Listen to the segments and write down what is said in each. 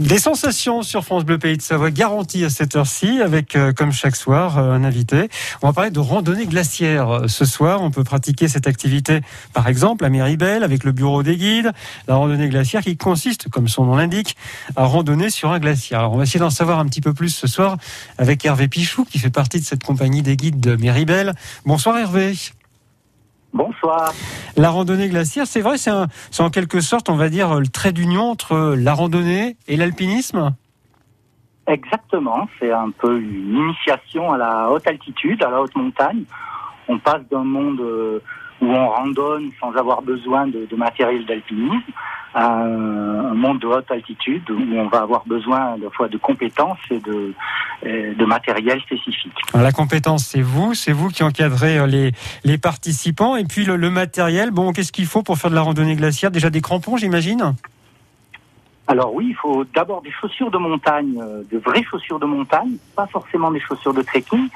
Des sensations sur France Bleu Pays de Savoie garanties à cette heure-ci avec, euh, comme chaque soir, euh, un invité. On va parler de randonnée glaciaire. Euh, Ce soir, on peut pratiquer cette activité, par exemple, à Méribel avec le bureau des guides. La randonnée glaciaire qui consiste, comme son nom l'indique, à randonner sur un glacier. Alors, on va essayer d'en savoir un petit peu plus ce soir avec Hervé Pichou qui fait partie de cette compagnie des guides de Méribel. Bonsoir Hervé. Bonsoir. La randonnée glaciaire, c'est vrai, c'est en quelque sorte, on va dire, le trait d'union entre la randonnée et l'alpinisme? Exactement, c'est un peu une initiation à la haute altitude, à la haute montagne. On passe d'un monde euh, où on randonne sans avoir besoin de, de matériel d'alpinisme à un, monde de haute altitude où on va avoir besoin à la fois de compétences et de, de matériel spécifique. Alors, La compétence, c'est vous, c'est vous qui encadrez euh, les, les participants. Et puis le, le matériel, bon, qu'est-ce qu'il faut pour faire de la randonnée glaciaire? Déjà des crampons, j'imagine? Alors oui, il faut d'abord des chaussures de montagne, euh, de vraies chaussures de montagne, pas forcément des chaussures de trekking,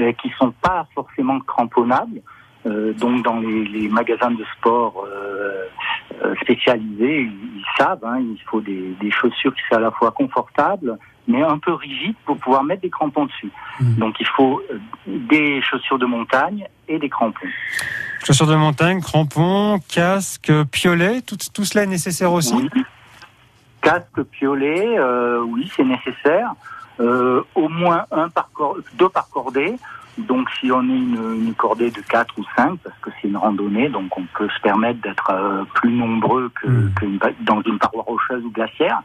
euh, qui sont pas forcément cramponnables. Euh, donc dans les, les magasins de sport euh, spécialisés, ils, ils savent, hein, il faut des, des chaussures qui soient à la fois confortables, mais un peu rigides pour pouvoir mettre des crampons dessus. Mhm. Donc il faut euh, des chaussures de montagne et des crampons. Chaussures de montagne, crampons, casque, piolet, tout, tout cela est nécessaire aussi? Oui. Casque piolet, euh, oui, c'est nécessaire. Euh, au moins un par deux par cordée. Donc si on est une, une cordée de 4 ou 5, parce que c'est une randonnée, donc on peut se permettre d'être euh, plus nombreux que, Mm. que une pa- dans une paroi rocheuse ou glaciaire.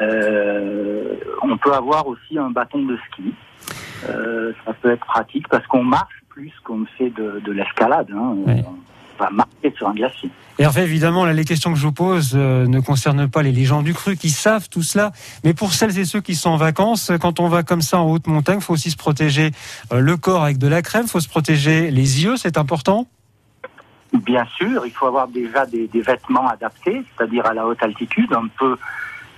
Euh, on peut avoir aussi un bâton de ski. Euh, ça peut être pratique parce qu'on marche plus qu'on ne fait de, de l'escalade. Hein. Oui. On va marcher sur un glacier. Hervé, évidemment, là, les questions que je vous pose euh, ne concernent pas les, les gens du cru qui savent tout cela. Mais pour celles et ceux qui sont en vacances, quand on va comme ça en haute montagne, il faut aussi se protéger le corps avec de la crème, il faut se protéger les yeux, c'est important Bien sûr, il faut avoir déjà des, des vêtements adaptés, c'est-à-dire à la haute altitude, un peu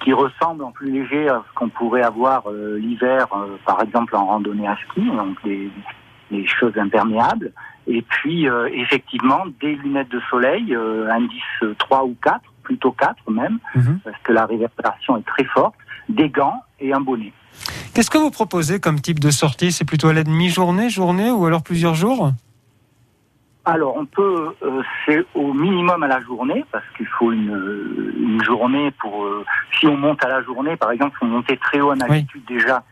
qui ressemblent en plus léger à ce qu'on pourrait avoir euh, l'hiver, euh, par exemple en randonnée à ski, donc des, des choses imperméables. Et puis, euh, effectivement, des lunettes de soleil, indice 3 ou 4, plutôt 4 même, Mhm. parce que la réverbération est très forte, des gants et un bonnet. Qu'est-ce que vous proposez comme type de sortie? C'est plutôt à la demi-journée, journée ou alors plusieurs jours? Alors, on peut, euh, c'est au minimum à la journée, parce qu'il faut une, une journée pour. euh, si on monte à la journée, par exemple, faut monter très haut en altitude déjà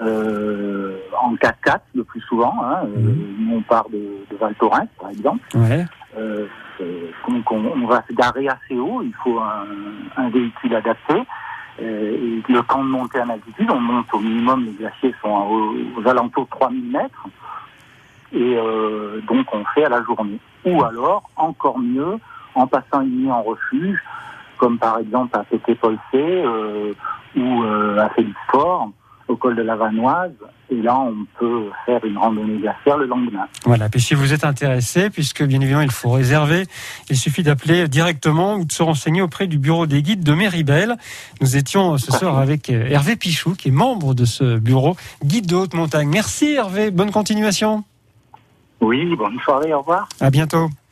euh, en 4x4 le plus souvent. Hein, euh, Mhm. on part de, de Val Thorens, par exemple. Ouais. Euh, euh, donc, on, on va se garer assez haut. Il faut un, un véhicule adapté. Euh, et le camp de montée en altitude, on monte au minimum, les glaciers sont aux, aux alentours de 3000 mètres. Et euh, donc on fait à la journée. Ou alors, encore mieux, en passant une nuit en refuge, comme par exemple à Pété Polcé euh, ou euh, à Félix-Fort, au col de la Vanoise. Et là, on peut faire une randonnée glaciaire le lendemain. Voilà, puis si vous êtes intéressé, puisque bien évidemment il faut réserver, il suffit d'appeler directement ou de se renseigner auprès du bureau des guides de Méribel. Nous étions ce soir avec euh, Hervé Pichou, qui est membre de ce bureau, guide de haute montagne. Merci Hervé, bonne continuation. Oui, bonne soirée, au revoir. À bientôt.